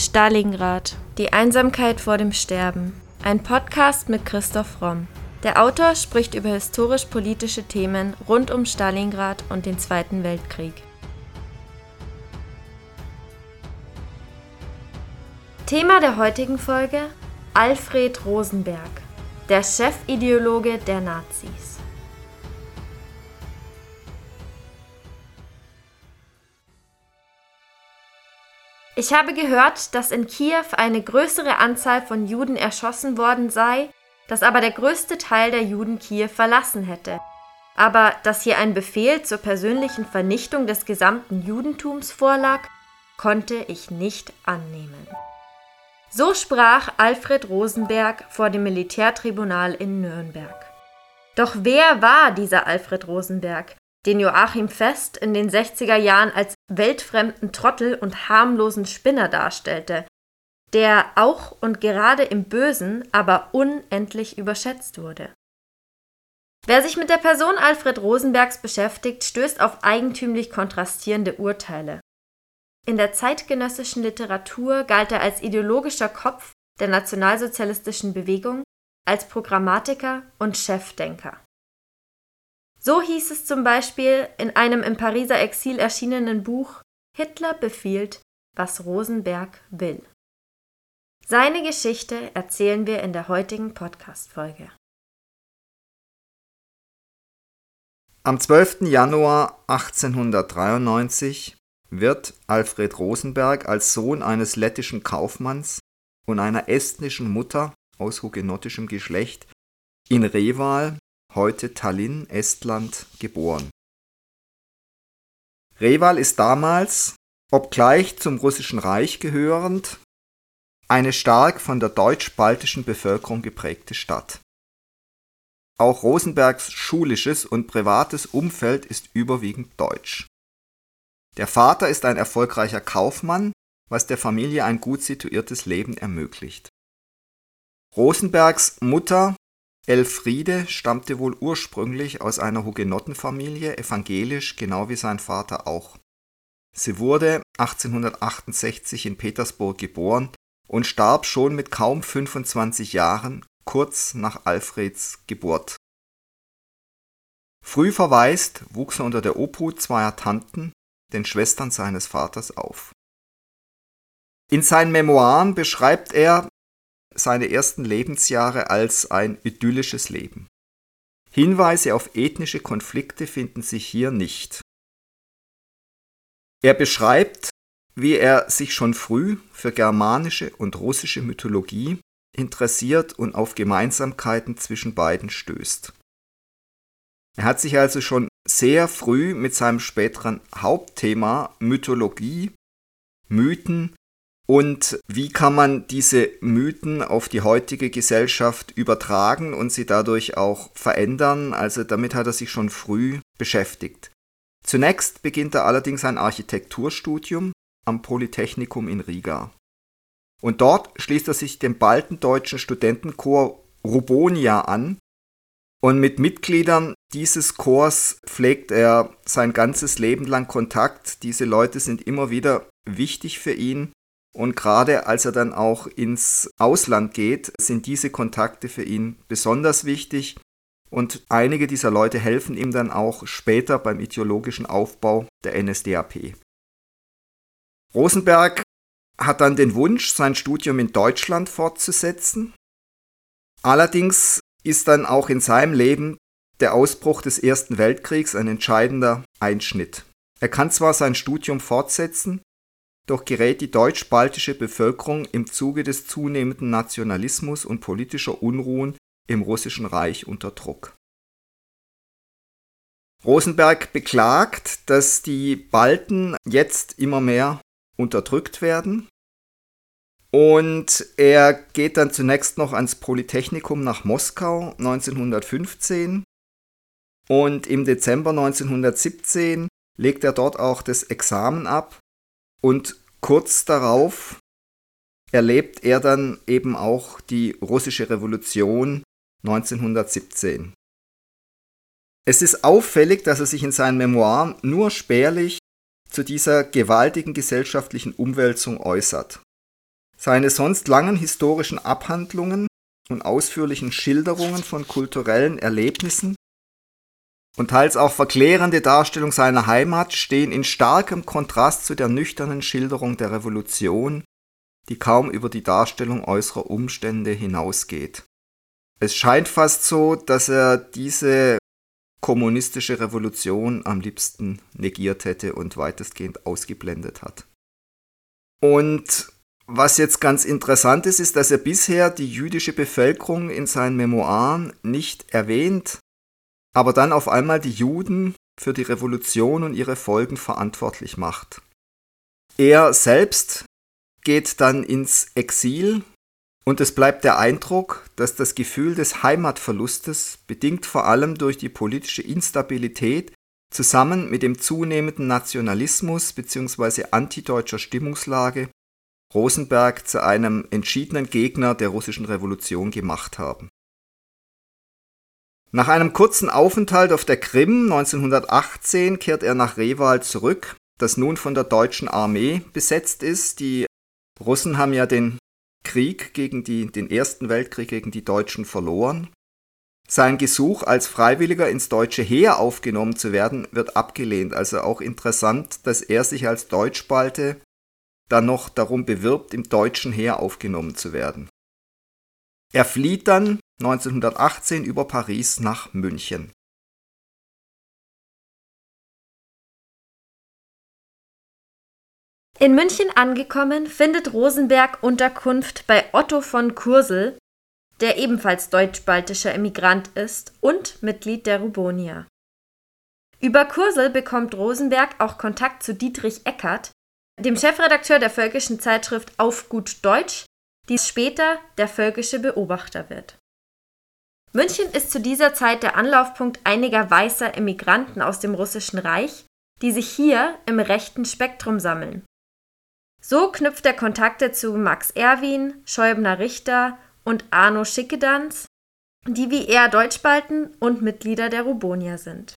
Stalingrad. Die Einsamkeit vor dem Sterben. Ein Podcast mit Christoph Romm. Der Autor spricht über historisch-politische Themen rund um Stalingrad und den Zweiten Weltkrieg. Thema der heutigen Folge: Alfred Rosenberg, der Chefideologe der Nazis. Ich habe gehört, dass in Kiew eine größere Anzahl von Juden erschossen worden sei, dass aber der größte Teil der Juden Kiew verlassen hätte. Aber dass hier ein Befehl zur persönlichen Vernichtung des gesamten Judentums vorlag, konnte ich nicht annehmen. So sprach Alfred Rosenberg vor dem Militärtribunal in Nürnberg. Doch wer war dieser Alfred Rosenberg, den Joachim Fest in den 60er Jahren als weltfremden Trottel und harmlosen Spinner darstellte, der auch und gerade im Bösen aber unendlich überschätzt wurde. Wer sich mit der Person Alfred Rosenbergs beschäftigt, stößt auf eigentümlich kontrastierende Urteile. In der zeitgenössischen Literatur galt er als ideologischer Kopf der nationalsozialistischen Bewegung, als Programmatiker und Chefdenker. So hieß es zum Beispiel in einem im Pariser Exil erschienenen Buch Hitler befiehlt, was Rosenberg will. Seine Geschichte erzählen wir in der heutigen Podcast-Folge. Am 12. Januar 1893 wird Alfred Rosenberg als Sohn eines lettischen Kaufmanns und einer estnischen Mutter aus hugenottischem Geschlecht in Reval heute Tallinn, Estland, geboren. Reval ist damals, obgleich zum Russischen Reich gehörend, eine stark von der deutsch-baltischen Bevölkerung geprägte Stadt. Auch Rosenbergs schulisches und privates Umfeld ist überwiegend deutsch. Der Vater ist ein erfolgreicher Kaufmann, was der Familie ein gut situiertes Leben ermöglicht. Rosenbergs Mutter Elfriede stammte wohl ursprünglich aus einer Hugenottenfamilie, evangelisch, genau wie sein Vater auch. Sie wurde 1868 in Petersburg geboren und starb schon mit kaum 25 Jahren, kurz nach Alfreds Geburt. Früh verwaist wuchs er unter der Obhut zweier Tanten, den Schwestern seines Vaters, auf. In seinen Memoiren beschreibt er seine ersten Lebensjahre als ein idyllisches Leben. Hinweise auf ethnische Konflikte finden sich hier nicht. Er beschreibt, wie er sich schon früh für germanische und russische Mythologie interessiert und auf Gemeinsamkeiten zwischen beiden stößt. Er hat sich also schon sehr früh mit seinem späteren Hauptthema Mythologie, Mythen und wie kann man diese Mythen auf die heutige Gesellschaft übertragen und sie dadurch auch verändern? Also damit hat er sich schon früh beschäftigt. Zunächst beginnt er allerdings ein Architekturstudium am Polytechnikum in Riga. Und dort schließt er sich dem baltendeutschen Studentenchor Rubonia an und mit Mitgliedern dieses Chors pflegt er sein ganzes Leben lang Kontakt. Diese Leute sind immer wieder wichtig für ihn und gerade als er dann auch ins Ausland geht, sind diese Kontakte für ihn besonders wichtig. Und einige dieser Leute helfen ihm dann auch später beim ideologischen Aufbau der NSDAP. Rosenberg hat dann den Wunsch, sein Studium in Deutschland fortzusetzen. Allerdings ist dann auch in seinem Leben der Ausbruch des Ersten Weltkriegs ein entscheidender Einschnitt. Er kann zwar sein Studium fortsetzen, doch gerät die deutsch-baltische Bevölkerung im Zuge des zunehmenden Nationalismus und politischer Unruhen im Russischen Reich unter Druck. Rosenberg beklagt, dass die Balten jetzt immer mehr unterdrückt werden. Und er geht dann zunächst noch ans Polytechnikum nach Moskau 1915 und im Dezember 1917 legt er dort auch das Examen ab und kurz darauf erlebt er dann eben auch die russische Revolution 1917. Es ist auffällig, dass er sich in seinen Memoiren nur spärlich zu dieser gewaltigen gesellschaftlichen Umwälzung äußert. Seine sonst langen historischen Abhandlungen und ausführlichen Schilderungen von kulturellen Erlebnissen und teils auch verklärende Darstellung seiner Heimat stehen in starkem Kontrast zu der nüchternen Schilderung der Revolution, die kaum über die Darstellung äußerer Umstände hinausgeht. Es scheint fast so, dass er diese kommunistische Revolution am liebsten negiert hätte und weitestgehend ausgeblendet hat. Und was jetzt ganz interessant ist, ist, dass er bisher die jüdische Bevölkerung in seinen Memoiren nicht erwähnt, aber dann auf einmal die Juden für die Revolution und ihre Folgen verantwortlich macht. Er selbst geht dann ins Exil und es bleibt der Eindruck, dass das Gefühl des Heimatverlustes, bedingt vor allem durch die politische Instabilität, zusammen mit dem zunehmenden Nationalismus bzw. antideutscher Stimmungslage Rosenberg zu einem entschiedenen Gegner der russischen Revolution gemacht haben. Nach einem kurzen Aufenthalt auf der Krim 1918 kehrt er nach Reval zurück, das nun von der deutschen Armee besetzt ist. Die Russen haben ja den Krieg gegen die, den Ersten Weltkrieg gegen die Deutschen verloren. Sein Gesuch, als Freiwilliger ins deutsche Heer aufgenommen zu werden, wird abgelehnt. Also auch interessant, dass er sich als Deutschbalte dann noch darum bewirbt, im deutschen Heer aufgenommen zu werden. Er flieht dann 1918 über Paris nach München. In München angekommen, findet Rosenberg Unterkunft bei Otto von Kursel, der ebenfalls deutsch-baltischer Emigrant ist und Mitglied der Rubonia. Über Kursel bekommt Rosenberg auch Kontakt zu Dietrich Eckert, dem Chefredakteur der völkischen Zeitschrift Auf gut Deutsch, die später der völkische Beobachter wird. München ist zu dieser Zeit der Anlaufpunkt einiger weißer Emigranten aus dem Russischen Reich, die sich hier im rechten Spektrum sammeln. So knüpft er Kontakte zu Max Erwin, Schäubner Richter und Arno Schickedanz, die wie er Deutschbalten und Mitglieder der Rubonia sind.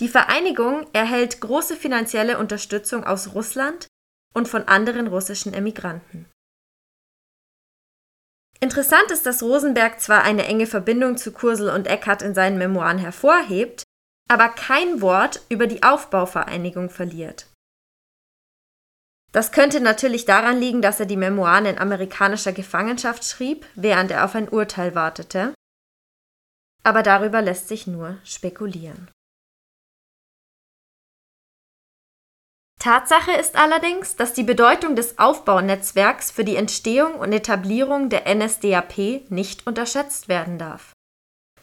Die Vereinigung erhält große finanzielle Unterstützung aus Russland und von anderen russischen Emigranten. Interessant ist, dass Rosenberg zwar eine enge Verbindung zu Kursel und Eckart in seinen Memoiren hervorhebt, aber kein Wort über die Aufbauvereinigung verliert. Das könnte natürlich daran liegen, dass er die Memoiren in amerikanischer Gefangenschaft schrieb, während er auf ein Urteil wartete. Aber darüber lässt sich nur spekulieren. Tatsache ist allerdings, dass die Bedeutung des Aufbaunetzwerks für die Entstehung und Etablierung der NSDAP nicht unterschätzt werden darf.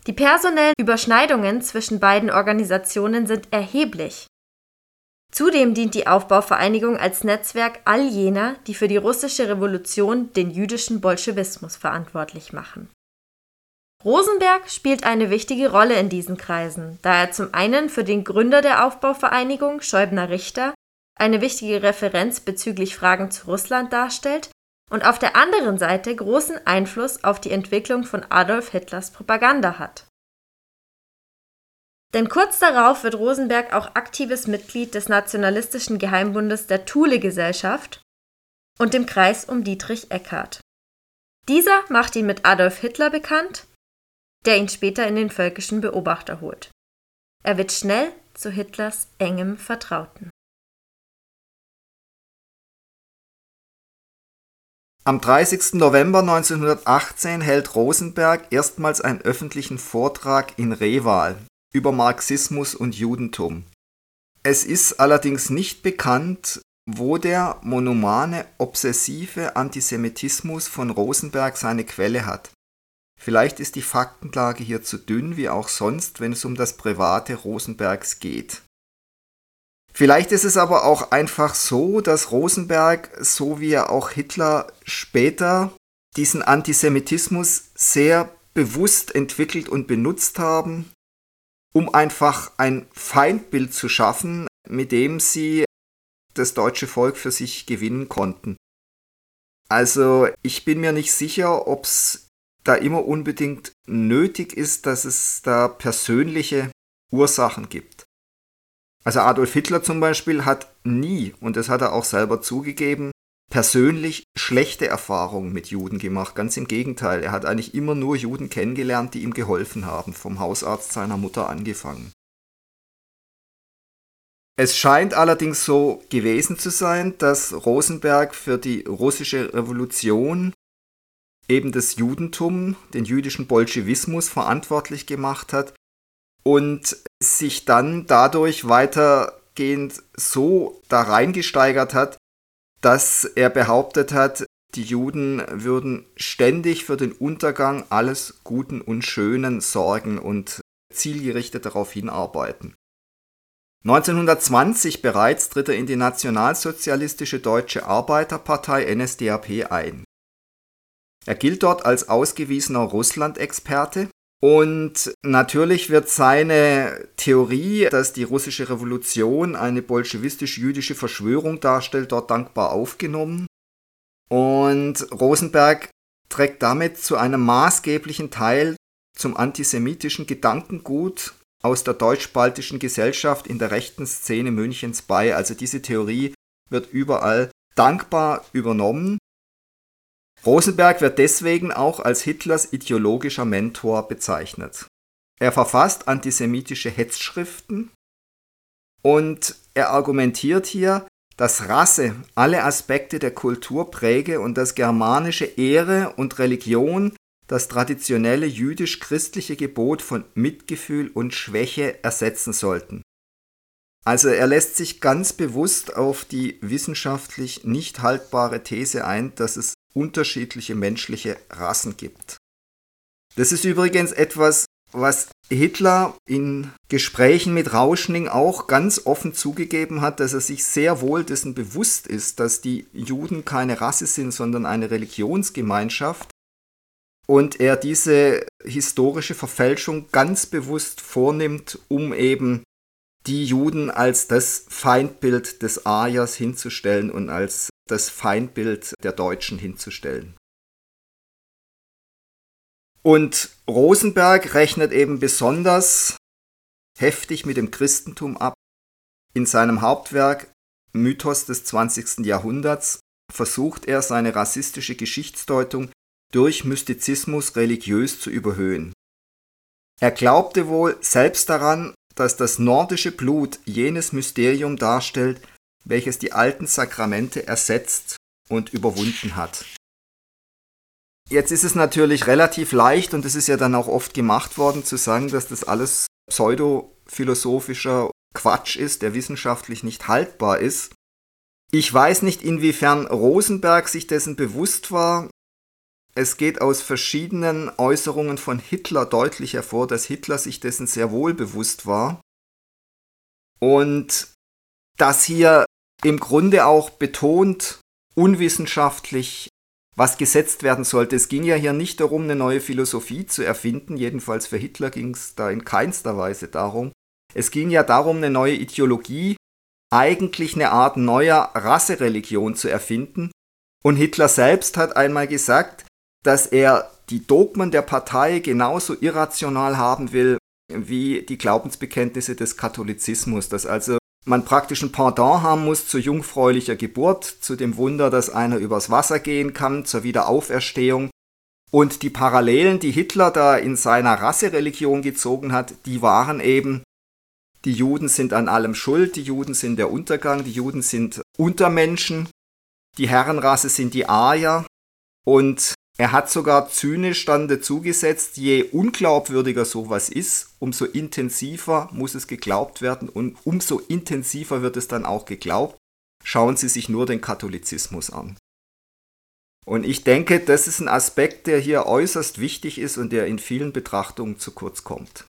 Die personellen Überschneidungen zwischen beiden Organisationen sind erheblich. Zudem dient die Aufbauvereinigung als Netzwerk all jener, die für die russische Revolution den jüdischen Bolschewismus verantwortlich machen. Rosenberg spielt eine wichtige Rolle in diesen Kreisen, da er zum einen für den Gründer der Aufbauvereinigung, Schäubner Richter, eine wichtige Referenz bezüglich Fragen zu Russland darstellt und auf der anderen Seite großen Einfluss auf die Entwicklung von Adolf Hitlers Propaganda hat. Denn kurz darauf wird Rosenberg auch aktives Mitglied des nationalistischen Geheimbundes der Thule-Gesellschaft und dem Kreis um Dietrich Eckart. Dieser macht ihn mit Adolf Hitler bekannt, der ihn später in den völkischen Beobachter holt. Er wird schnell zu Hitlers engem Vertrauten. Am 30. November 1918 hält Rosenberg erstmals einen öffentlichen Vortrag in Reval über Marxismus und Judentum. Es ist allerdings nicht bekannt, wo der monomane, obsessive Antisemitismus von Rosenberg seine Quelle hat. Vielleicht ist die Faktenlage hier zu dünn, wie auch sonst, wenn es um das Private Rosenbergs geht. Vielleicht ist es aber auch einfach so, dass Rosenberg, so wie er auch Hitler später, diesen Antisemitismus sehr bewusst entwickelt und benutzt haben, um einfach ein Feindbild zu schaffen, mit dem sie das deutsche Volk für sich gewinnen konnten. Also ich bin mir nicht sicher, ob es da immer unbedingt nötig ist, dass es da persönliche Ursachen gibt. Also Adolf Hitler zum Beispiel hat nie, und das hat er auch selber zugegeben, persönlich schlechte Erfahrungen mit Juden gemacht. Ganz im Gegenteil, er hat eigentlich immer nur Juden kennengelernt, die ihm geholfen haben, vom Hausarzt seiner Mutter angefangen. Es scheint allerdings so gewesen zu sein, dass Rosenberg für die russische Revolution eben das Judentum, den jüdischen Bolschewismus verantwortlich gemacht hat und sich dann dadurch weitergehend so da reingesteigert hat, dass er behauptet hat, die Juden würden ständig für den Untergang alles Guten und Schönen sorgen und zielgerichtet darauf hinarbeiten. 1920 bereits tritt er in die Nationalsozialistische Deutsche Arbeiterpartei NSDAP ein. Er gilt dort als ausgewiesener Russland-Experte und natürlich wird seine Theorie, dass die russische Revolution eine bolschewistisch-jüdische Verschwörung darstellt, dort dankbar aufgenommen. Und Rosenberg trägt damit zu einem maßgeblichen Teil zum antisemitischen Gedankengut aus der deutsch-baltischen Gesellschaft in der rechten Szene Münchens bei. Also diese Theorie wird überall dankbar übernommen. Rosenberg wird deswegen auch als Hitlers ideologischer Mentor bezeichnet. Er verfasst antisemitische Hetzschriften und er argumentiert hier, dass Rasse alle Aspekte der Kultur präge und dass germanische Ehre und Religion das traditionelle jüdisch-christliche Gebot von Mitgefühl und Schwäche ersetzen sollten. Also er lässt sich ganz bewusst auf die wissenschaftlich nicht haltbare These ein, dass es unterschiedliche menschliche Rassen gibt. Das ist übrigens etwas, was Hitler in Gesprächen mit Rauschning auch ganz offen zugegeben hat, dass er sich sehr wohl dessen bewusst ist, dass die Juden keine Rasse sind, sondern eine Religionsgemeinschaft und er diese historische Verfälschung ganz bewusst vornimmt, um eben die Juden als das Feindbild des Aryers hinzustellen und als das Feindbild der Deutschen hinzustellen. Und Rosenberg rechnet eben besonders heftig mit dem Christentum ab. In seinem Hauptwerk Mythos des 20. Jahrhunderts versucht er seine rassistische Geschichtsdeutung durch Mystizismus religiös zu überhöhen. Er glaubte wohl selbst daran, dass das nordische Blut jenes Mysterium darstellt, welches die alten Sakramente ersetzt und überwunden hat. Jetzt ist es natürlich relativ leicht, und es ist ja dann auch oft gemacht worden, zu sagen, dass das alles pseudophilosophischer Quatsch ist, der wissenschaftlich nicht haltbar ist. Ich weiß nicht, inwiefern Rosenberg sich dessen bewusst war. Es geht aus verschiedenen Äußerungen von Hitler deutlich hervor, dass Hitler sich dessen sehr wohl bewusst war. Und dass hier im Grunde auch betont, unwissenschaftlich, was gesetzt werden sollte. Es ging ja hier nicht darum, eine neue Philosophie zu erfinden, jedenfalls für Hitler ging es da in keinster Weise darum. Es ging ja darum, eine neue Ideologie, eigentlich eine Art neuer Rassereligion zu erfinden. Und Hitler selbst hat einmal gesagt, dass er die Dogmen der Partei genauso irrational haben will wie die Glaubensbekenntnisse des Katholizismus, dass also man praktisch ein Pendant haben muss zu jungfräulicher Geburt, zu dem Wunder, dass einer übers Wasser gehen kann, zur Wiederauferstehung. Und die Parallelen, die Hitler da in seiner Rassereligion gezogen hat, die waren eben, die Juden sind an allem schuld, die Juden sind der Untergang, die Juden sind Untermenschen, die Herrenrasse sind die Arier und er hat sogar zynisch dann dazu gesetzt, je unglaubwürdiger sowas ist, umso intensiver muss es geglaubt werden und umso intensiver wird es dann auch geglaubt. Schauen Sie sich nur den Katholizismus an. Und ich denke, das ist ein Aspekt, der hier äußerst wichtig ist und der in vielen Betrachtungen zu kurz kommt.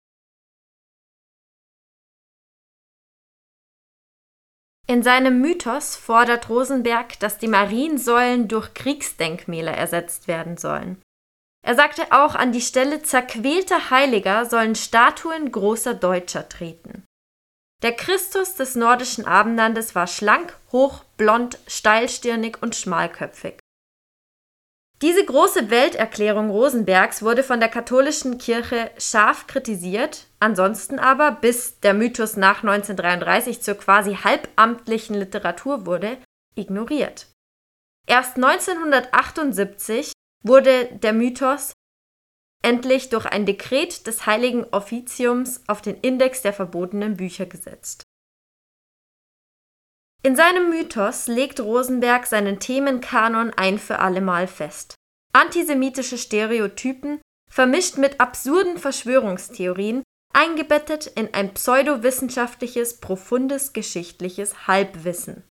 In seinem Mythos fordert Rosenberg, dass die Mariensäulen durch Kriegsdenkmäler ersetzt werden sollen. Er sagte auch, an die Stelle zerquälter Heiliger sollen Statuen großer Deutscher treten. Der Christus des nordischen Abendlandes war schlank, hoch, blond, steilstirnig und schmalköpfig. Diese große Welterklärung Rosenbergs wurde von der katholischen Kirche scharf kritisiert, ansonsten aber, bis der Mythos nach 1933 zur quasi halbamtlichen Literatur wurde, ignoriert. Erst 1978 wurde der Mythos endlich durch ein Dekret des Heiligen Offiziums auf den Index der verbotenen Bücher gesetzt. In seinem Mythos legt Rosenberg seinen Themenkanon ein für allemal fest. Antisemitische Stereotypen, vermischt mit absurden Verschwörungstheorien, eingebettet in ein pseudowissenschaftliches, profundes geschichtliches Halbwissen.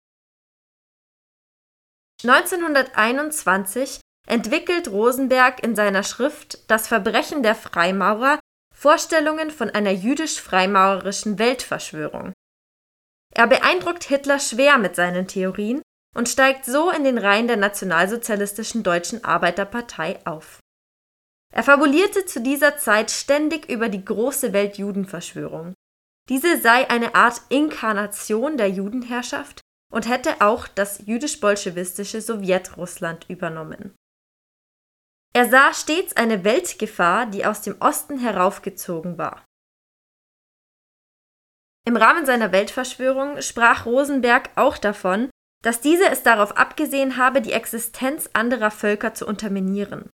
1921 entwickelt Rosenberg in seiner Schrift Das Verbrechen der Freimaurer Vorstellungen von einer jüdisch-freimaurerischen Weltverschwörung. Er beeindruckt Hitler schwer mit seinen Theorien und steigt so in den Reihen der nationalsozialistischen Deutschen Arbeiterpartei auf. Er fabulierte zu dieser Zeit ständig über die große Weltjudenverschwörung. Diese sei eine Art Inkarnation der Judenherrschaft und hätte auch das jüdisch-bolschewistische Sowjetrussland übernommen. Er sah stets eine Weltgefahr, die aus dem Osten heraufgezogen war. Im Rahmen seiner Weltverschwörung sprach Rosenberg auch davon, dass diese es darauf abgesehen habe, die Existenz anderer Völker zu unterminieren.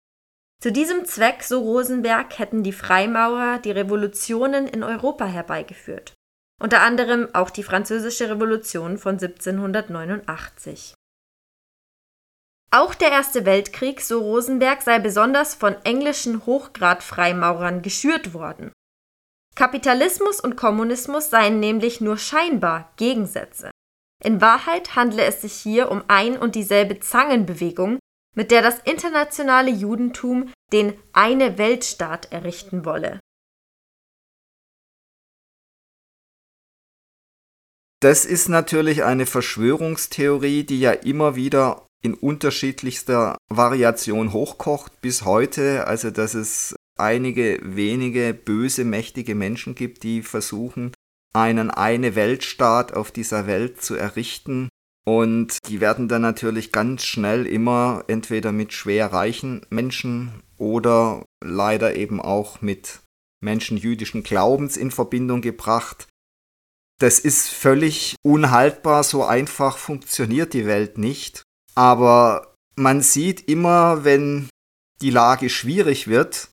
Zu diesem Zweck, so Rosenberg, hätten die Freimaurer die Revolutionen in Europa herbeigeführt, unter anderem auch die Französische Revolution von 1789. Auch der Erste Weltkrieg, so Rosenberg, sei besonders von englischen Hochgrad-Freimaurern geschürt worden. Kapitalismus und Kommunismus seien nämlich nur scheinbar Gegensätze. In Wahrheit handle es sich hier um ein und dieselbe Zangenbewegung, mit der das internationale Judentum den eine Weltstaat errichten wolle. Das ist natürlich eine Verschwörungstheorie, die ja immer wieder in unterschiedlichster Variation hochkocht bis heute, also dass es einige wenige böse, mächtige Menschen gibt, die versuchen, einen eine Weltstaat auf dieser Welt zu errichten. Und die werden dann natürlich ganz schnell immer entweder mit schwer reichen Menschen oder leider eben auch mit Menschen jüdischen Glaubens in Verbindung gebracht. Das ist völlig unhaltbar, so einfach funktioniert die Welt nicht. Aber man sieht immer, wenn die Lage schwierig wird,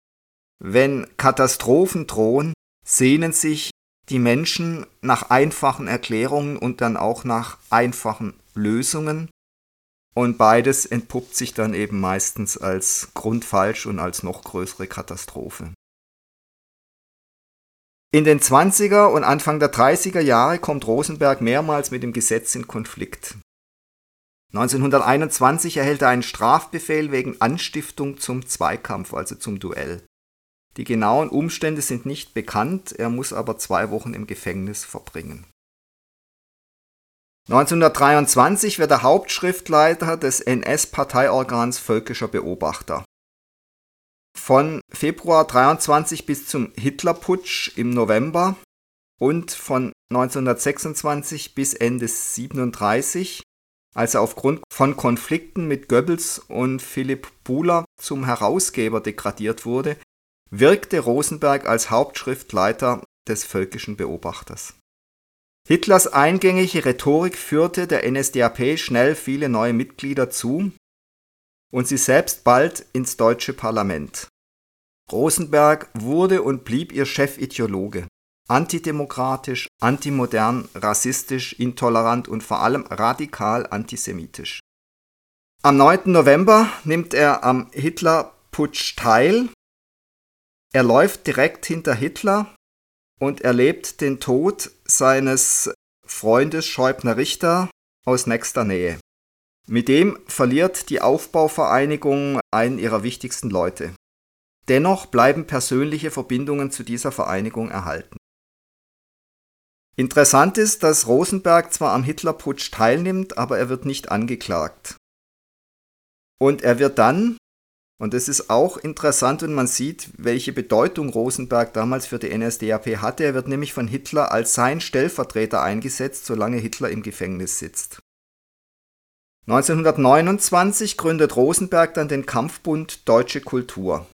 wenn Katastrophen drohen, sehnen sich die Menschen nach einfachen Erklärungen und dann auch nach einfachen Lösungen. Und beides entpuppt sich dann eben meistens als grundfalsch und als noch größere Katastrophe. In den 20er und Anfang der 30er Jahre kommt Rosenberg mehrmals mit dem Gesetz in Konflikt. 1921 erhält er einen Strafbefehl wegen Anstiftung zum Zweikampf, also zum Duell. Die genauen Umstände sind nicht bekannt, er muss aber zwei Wochen im Gefängnis verbringen. 1923 wird er Hauptschriftleiter des NS-Parteiorgans Völkischer Beobachter. Von Februar 23 bis zum Hitlerputsch im November und von 1926 bis Ende 37 als er aufgrund von Konflikten mit Goebbels und Philipp Buhler zum Herausgeber degradiert wurde, wirkte Rosenberg als Hauptschriftleiter des Völkischen Beobachters. Hitlers eingängige Rhetorik führte der NSDAP schnell viele neue Mitglieder zu und sie selbst bald ins deutsche Parlament. Rosenberg wurde und blieb ihr Chefideologe antidemokratisch, antimodern, rassistisch, intolerant und vor allem radikal antisemitisch. Am 9. November nimmt er am Hitlerputsch teil. Er läuft direkt hinter Hitler und erlebt den Tod seines Freundes Scheubner Richter aus nächster Nähe. Mit dem verliert die Aufbauvereinigung einen ihrer wichtigsten Leute. Dennoch bleiben persönliche Verbindungen zu dieser Vereinigung erhalten. Interessant ist, dass Rosenberg zwar am Hitlerputsch teilnimmt, aber er wird nicht angeklagt. Und er wird dann, und das ist auch interessant, wenn man sieht, welche Bedeutung Rosenberg damals für die NSDAP hatte, er wird nämlich von Hitler als sein Stellvertreter eingesetzt, solange Hitler im Gefängnis sitzt. 1929 gründet Rosenberg dann den Kampfbund Deutsche Kultur.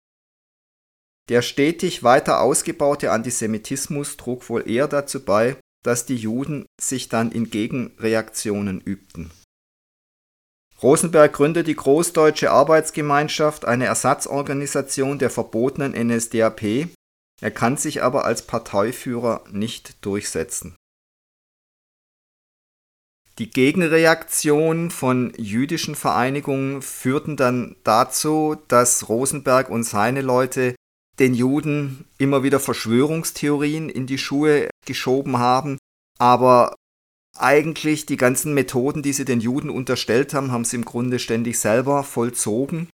Der stetig weiter ausgebaute Antisemitismus trug wohl eher dazu bei, dass die Juden sich dann in Gegenreaktionen übten. Rosenberg gründet die Großdeutsche Arbeitsgemeinschaft, eine Ersatzorganisation der verbotenen NSDAP. Er kann sich aber als Parteiführer nicht durchsetzen. Die Gegenreaktion von jüdischen Vereinigungen führten dann dazu, dass Rosenberg und seine Leute den Juden immer wieder Verschwörungstheorien in die Schuhe geschoben haben, aber eigentlich die ganzen Methoden, die sie den Juden unterstellt haben, haben sie im Grunde ständig selber vollzogen.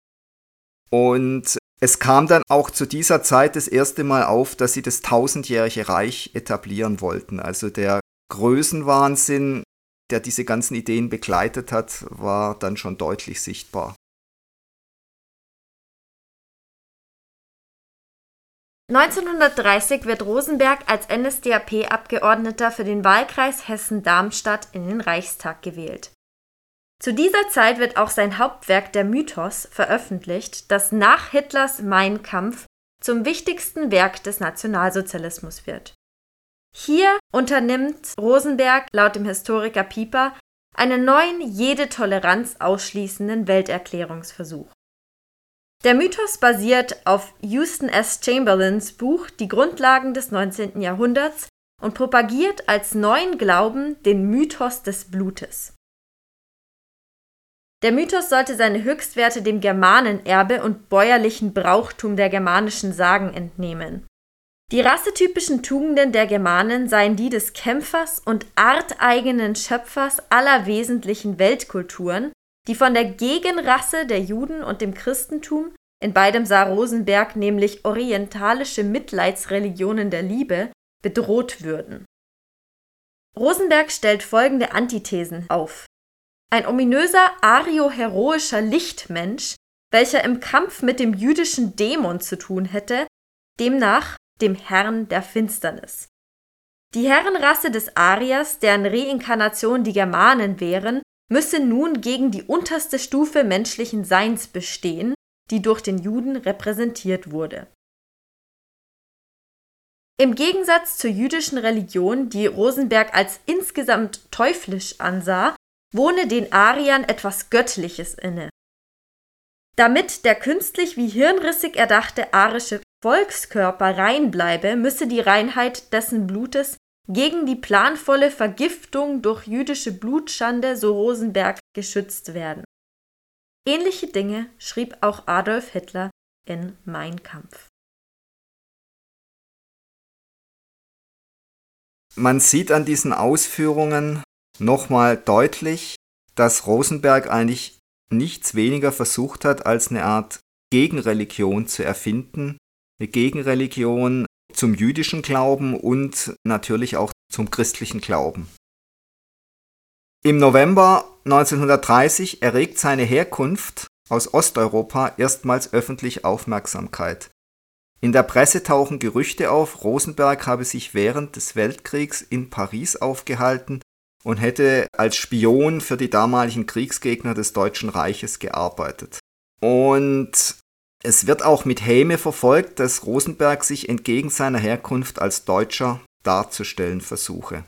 Und es kam dann auch zu dieser Zeit das erste Mal auf, dass sie das tausendjährige Reich etablieren wollten. Also der Größenwahnsinn der diese ganzen Ideen begleitet hat, war dann schon deutlich sichtbar. (1930) wird Rosenberg als NSDAP-Abgeordneter für den Wahlkreis Hessen-Darmstadt in den Reichstag gewählt. Zu dieser Zeit wird auch sein Hauptwerk Der Mythos veröffentlicht, das nach Hitlers Mein Kampf zum wichtigsten Werk des Nationalsozialismus wird hier unternimmt Rosenberg laut dem Historiker Pieper einen neuen, jede Toleranz ausschließenden Welterklärungsversuch. Der Mythos basiert auf Houston S. Chamberlains Buch Die Grundlagen des 19. Jahrhunderts und propagiert als neuen Glauben den Mythos des Blutes. Der Mythos sollte seine Höchstwerte dem Germanenerbe und bäuerlichen Brauchtum der germanischen Sagen entnehmen die rassetypischen Tugenden der Germanen seien die des Kämpfers und arteigenen Schöpfers aller wesentlichen Weltkulturen, die von der Gegenrasse der Juden und dem Christentum, in beidem sah Rosenberg nämlich orientalische Mitleidsreligionen der Liebe, bedroht würden. Rosenberg stellt folgende Antithesen auf. Ein ominöser arioheroischer Lichtmensch, welcher im Kampf mit dem jüdischen Dämon zu tun hätte, demnach dem Herrn der Finsternis. Die Herrenrasse des Ariers, deren Reinkarnation die Germanen wären, müsse nun gegen die unterste Stufe menschlichen Seins bestehen, die durch den Juden repräsentiert wurde. Im Gegensatz zur jüdischen Religion, die Rosenberg als insgesamt teuflisch ansah, wohne den Ariern etwas Göttliches inne. Damit der künstlich wie hirnrissig erdachte arische Volkskörper rein bleibe, müsse die Reinheit dessen Blutes gegen die planvolle Vergiftung durch jüdische Blutschande, so Rosenberg, geschützt werden. Ähnliche Dinge schrieb auch Adolf Hitler in Mein Kampf. Man sieht an diesen Ausführungen nochmal deutlich, dass Rosenberg eigentlich nichts weniger versucht hat, als eine Art Gegenreligion zu erfinden, eine Gegenreligion zum jüdischen Glauben und natürlich auch zum christlichen Glauben. Im November 1930 erregt seine Herkunft aus Osteuropa erstmals öffentlich Aufmerksamkeit. In der Presse tauchen Gerüchte auf, Rosenberg habe sich während des Weltkriegs in Paris aufgehalten und hätte als Spion für die damaligen Kriegsgegner des Deutschen Reiches gearbeitet. Und es wird auch mit Häme verfolgt, dass Rosenberg sich entgegen seiner Herkunft als Deutscher darzustellen versuche.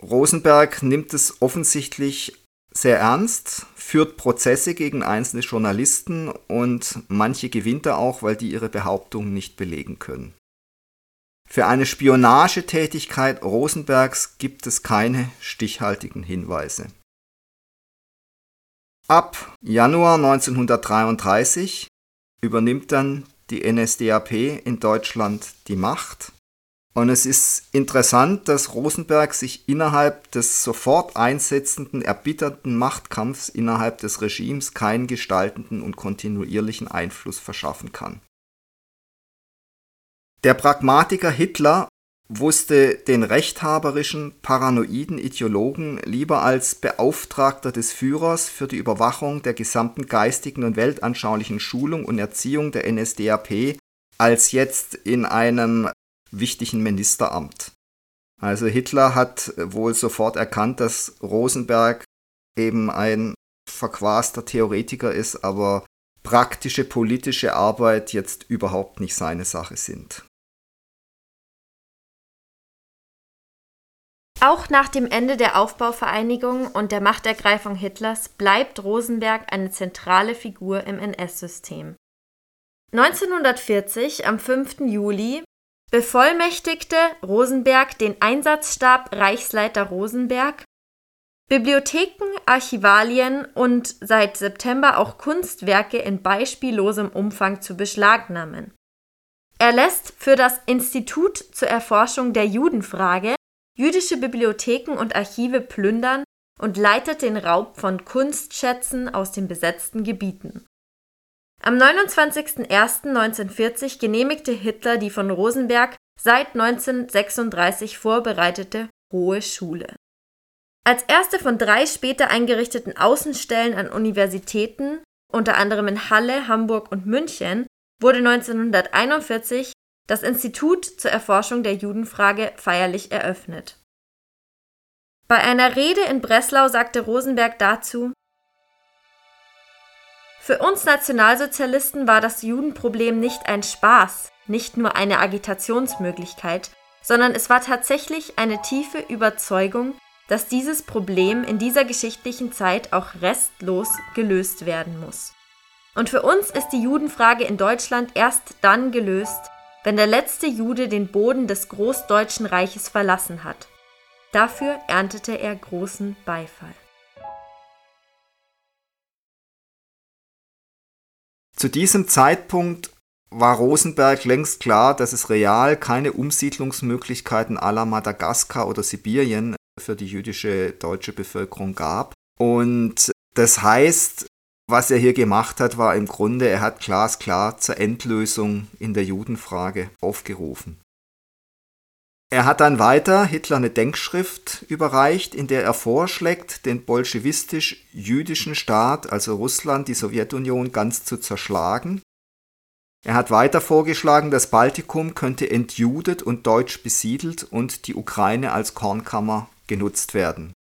Rosenberg nimmt es offensichtlich sehr ernst, führt Prozesse gegen einzelne Journalisten und manche gewinnt er auch, weil die ihre Behauptungen nicht belegen können. Für eine Spionagetätigkeit Rosenbergs gibt es keine stichhaltigen Hinweise. Ab Januar 1933 übernimmt dann die NSDAP in Deutschland die Macht. Und es ist interessant, dass Rosenberg sich innerhalb des sofort einsetzenden, erbitterten Machtkampfs innerhalb des Regimes keinen gestaltenden und kontinuierlichen Einfluss verschaffen kann. Der Pragmatiker Hitler wusste den rechthaberischen, paranoiden Ideologen lieber als Beauftragter des Führers für die Überwachung der gesamten geistigen und weltanschaulichen Schulung und Erziehung der NSDAP als jetzt in einem wichtigen Ministeramt. Also Hitler hat wohl sofort erkannt, dass Rosenberg eben ein verquaster Theoretiker ist, aber praktische politische Arbeit jetzt überhaupt nicht seine Sache sind. Auch nach dem Ende der Aufbauvereinigung und der Machtergreifung Hitlers bleibt Rosenberg eine zentrale Figur im NS-System. 1940, am 5. Juli, bevollmächtigte Rosenberg den Einsatzstab Reichsleiter Rosenberg, Bibliotheken, Archivalien und seit September auch Kunstwerke in beispiellosem Umfang zu beschlagnahmen. Er lässt für das Institut zur Erforschung der Judenfrage jüdische Bibliotheken und Archive plündern und leitet den Raub von Kunstschätzen aus den besetzten Gebieten. Am 29.01.1940 genehmigte Hitler die von Rosenberg seit 1936 vorbereitete Hohe Schule. Als erste von drei später eingerichteten Außenstellen an Universitäten, unter anderem in Halle, Hamburg und München, wurde 1941 das Institut zur Erforschung der Judenfrage feierlich eröffnet. Bei einer Rede in Breslau sagte Rosenberg dazu Für uns Nationalsozialisten war das Judenproblem nicht ein Spaß, nicht nur eine Agitationsmöglichkeit, sondern es war tatsächlich eine tiefe Überzeugung, dass dieses Problem in dieser geschichtlichen Zeit auch restlos gelöst werden muss. Und für uns ist die Judenfrage in Deutschland erst dann gelöst, wenn der letzte Jude den Boden des Großdeutschen Reiches verlassen hat. Dafür erntete er großen Beifall. Zu diesem Zeitpunkt war Rosenberg längst klar, dass es real keine Umsiedlungsmöglichkeiten la Madagaskar oder Sibirien für die jüdische deutsche Bevölkerung gab. Und das heißt, was er hier gemacht hat, war im Grunde, er hat glasklar zur Endlösung in der Judenfrage aufgerufen. Er hat dann weiter Hitler eine Denkschrift überreicht, in der er vorschlägt, den bolschewistisch-jüdischen Staat, also Russland, die Sowjetunion, ganz zu zerschlagen. Er hat weiter vorgeschlagen, das Baltikum könnte entjudet und deutsch besiedelt und die Ukraine als Kornkammer genutzt werden.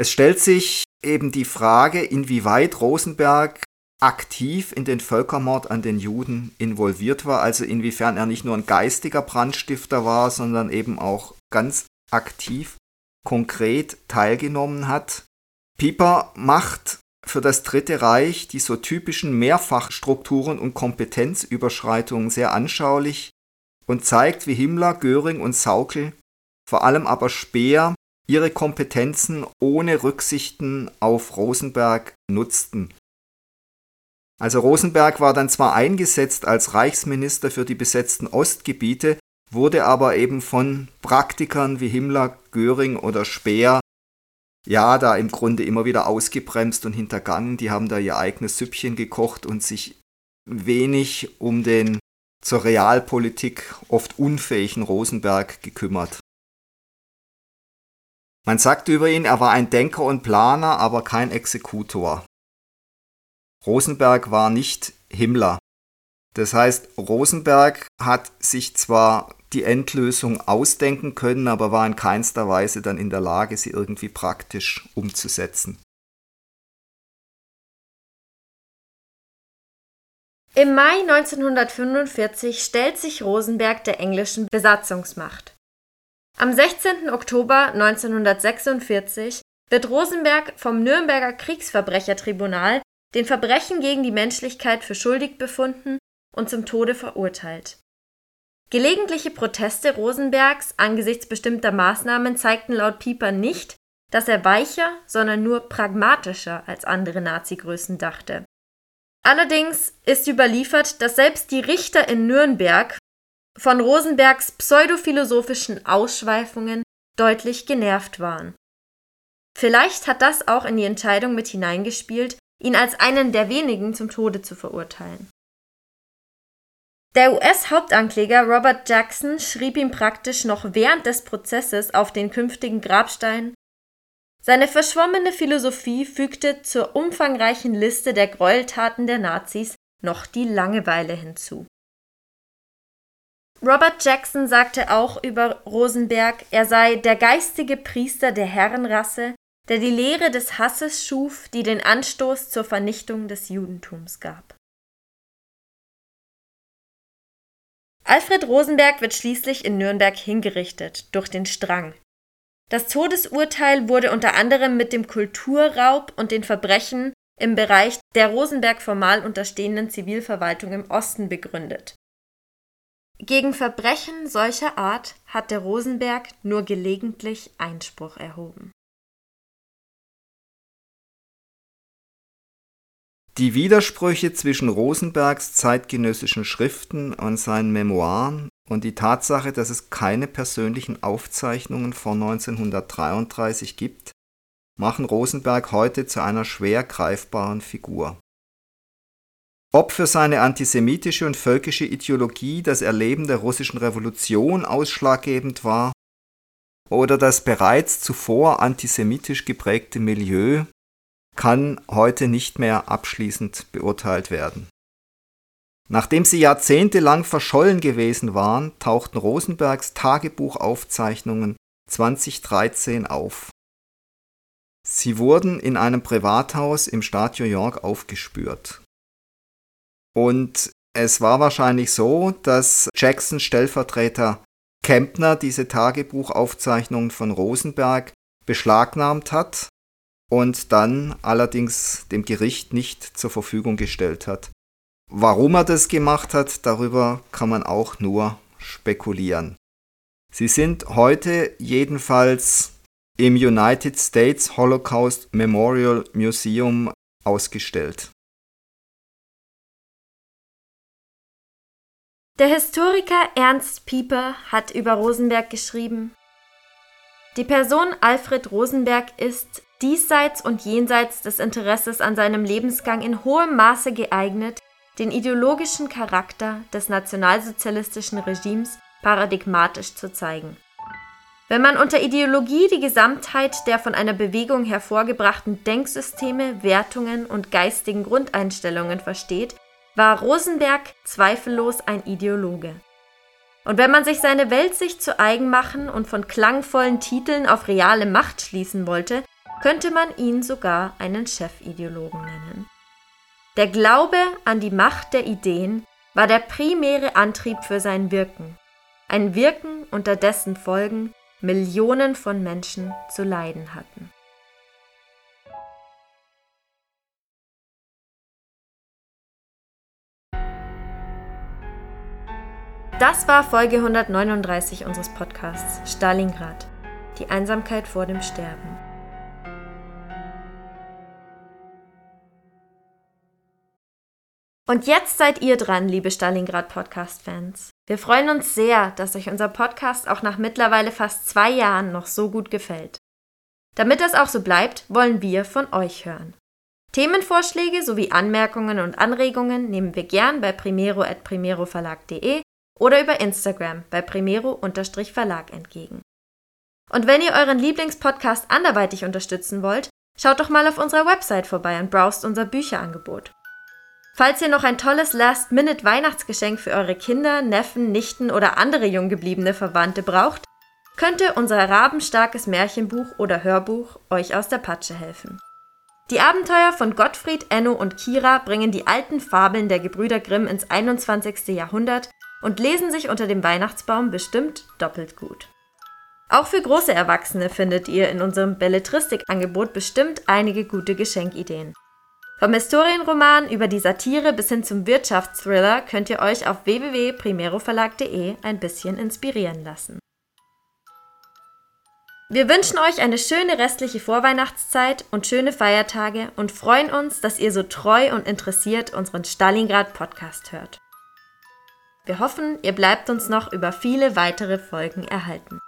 Es stellt sich eben die Frage, inwieweit Rosenberg aktiv in den Völkermord an den Juden involviert war, also inwiefern er nicht nur ein geistiger Brandstifter war, sondern eben auch ganz aktiv, konkret teilgenommen hat. Pieper macht für das Dritte Reich die so typischen Mehrfachstrukturen und Kompetenzüberschreitungen sehr anschaulich und zeigt, wie Himmler, Göring und Saukel, vor allem aber Speer, ihre Kompetenzen ohne Rücksichten auf Rosenberg nutzten. Also Rosenberg war dann zwar eingesetzt als Reichsminister für die besetzten Ostgebiete, wurde aber eben von Praktikern wie Himmler, Göring oder Speer ja da im Grunde immer wieder ausgebremst und hintergangen. Die haben da ihr eigenes Süppchen gekocht und sich wenig um den zur Realpolitik oft unfähigen Rosenberg gekümmert. Man sagt über ihn, er war ein Denker und Planer, aber kein Exekutor. Rosenberg war nicht Himmler. Das heißt, Rosenberg hat sich zwar die Endlösung ausdenken können, aber war in keinster Weise dann in der Lage, sie irgendwie praktisch umzusetzen. Im Mai 1945 stellt sich Rosenberg der englischen Besatzungsmacht. Am 16. Oktober 1946 wird Rosenberg vom Nürnberger Kriegsverbrechertribunal den Verbrechen gegen die Menschlichkeit für schuldig befunden und zum Tode verurteilt. Gelegentliche Proteste Rosenbergs angesichts bestimmter Maßnahmen zeigten laut Pieper nicht, dass er weicher, sondern nur pragmatischer als andere Nazi-Größen dachte. Allerdings ist überliefert, dass selbst die Richter in Nürnberg von Rosenbergs pseudophilosophischen Ausschweifungen deutlich genervt waren. Vielleicht hat das auch in die Entscheidung mit hineingespielt, ihn als einen der wenigen zum Tode zu verurteilen. Der US-Hauptankläger Robert Jackson schrieb ihm praktisch noch während des Prozesses auf den künftigen Grabstein seine verschwommene Philosophie fügte zur umfangreichen Liste der Gräueltaten der Nazis noch die Langeweile hinzu. Robert Jackson sagte auch über Rosenberg, er sei der geistige Priester der Herrenrasse, der die Lehre des Hasses schuf, die den Anstoß zur Vernichtung des Judentums gab. Alfred Rosenberg wird schließlich in Nürnberg hingerichtet durch den Strang. Das Todesurteil wurde unter anderem mit dem Kulturraub und den Verbrechen im Bereich der Rosenberg formal unterstehenden Zivilverwaltung im Osten begründet. Gegen Verbrechen solcher Art hat der Rosenberg nur gelegentlich Einspruch erhoben. Die Widersprüche zwischen Rosenbergs zeitgenössischen Schriften und seinen Memoiren und die Tatsache, dass es keine persönlichen Aufzeichnungen vor 1933 gibt, machen Rosenberg heute zu einer schwer greifbaren Figur. Ob für seine antisemitische und völkische Ideologie das Erleben der russischen Revolution ausschlaggebend war oder das bereits zuvor antisemitisch geprägte Milieu, kann heute nicht mehr abschließend beurteilt werden. Nachdem sie jahrzehntelang verschollen gewesen waren, tauchten Rosenbergs Tagebuchaufzeichnungen 2013 auf. Sie wurden in einem Privathaus im Staat New York aufgespürt. Und es war wahrscheinlich so, dass Jackson Stellvertreter Kempner diese Tagebuchaufzeichnungen von Rosenberg beschlagnahmt hat und dann allerdings dem Gericht nicht zur Verfügung gestellt hat. Warum er das gemacht hat, darüber kann man auch nur spekulieren. Sie sind heute jedenfalls im United States Holocaust Memorial Museum ausgestellt. Der Historiker Ernst Pieper hat über Rosenberg geschrieben, die Person Alfred Rosenberg ist diesseits und jenseits des Interesses an seinem Lebensgang in hohem Maße geeignet, den ideologischen Charakter des nationalsozialistischen Regimes paradigmatisch zu zeigen. Wenn man unter Ideologie die Gesamtheit der von einer Bewegung hervorgebrachten Denksysteme, Wertungen und geistigen Grundeinstellungen versteht, war Rosenberg zweifellos ein Ideologe. Und wenn man sich seine Weltsicht zu eigen machen und von klangvollen Titeln auf reale Macht schließen wollte, könnte man ihn sogar einen Chefideologen nennen. Der Glaube an die Macht der Ideen war der primäre Antrieb für sein Wirken, ein Wirken, unter dessen Folgen Millionen von Menschen zu leiden hatten. Das war Folge 139 unseres Podcasts Stalingrad. Die Einsamkeit vor dem Sterben. Und jetzt seid ihr dran, liebe Stalingrad Podcast-Fans. Wir freuen uns sehr, dass euch unser Podcast auch nach mittlerweile fast zwei Jahren noch so gut gefällt. Damit das auch so bleibt, wollen wir von euch hören. Themenvorschläge sowie Anmerkungen und Anregungen nehmen wir gern bei primero.primeroverlag.de oder über Instagram bei primero-verlag entgegen. Und wenn ihr euren Lieblingspodcast anderweitig unterstützen wollt, schaut doch mal auf unserer Website vorbei und browst unser Bücherangebot. Falls ihr noch ein tolles Last-Minute-Weihnachtsgeschenk für eure Kinder, Neffen, Nichten oder andere jung gebliebene Verwandte braucht, könnte unser rabenstarkes Märchenbuch oder Hörbuch euch aus der Patsche helfen. Die Abenteuer von Gottfried, Enno und Kira bringen die alten Fabeln der Gebrüder Grimm ins 21. Jahrhundert und lesen sich unter dem Weihnachtsbaum bestimmt doppelt gut. Auch für große Erwachsene findet ihr in unserem Belletristik-Angebot bestimmt einige gute Geschenkideen. Vom Historienroman über die Satire bis hin zum Wirtschaftsthriller könnt ihr euch auf www.primeroverlag.de ein bisschen inspirieren lassen. Wir wünschen euch eine schöne restliche Vorweihnachtszeit und schöne Feiertage und freuen uns, dass ihr so treu und interessiert unseren Stalingrad Podcast hört. Wir hoffen, ihr bleibt uns noch über viele weitere Folgen erhalten.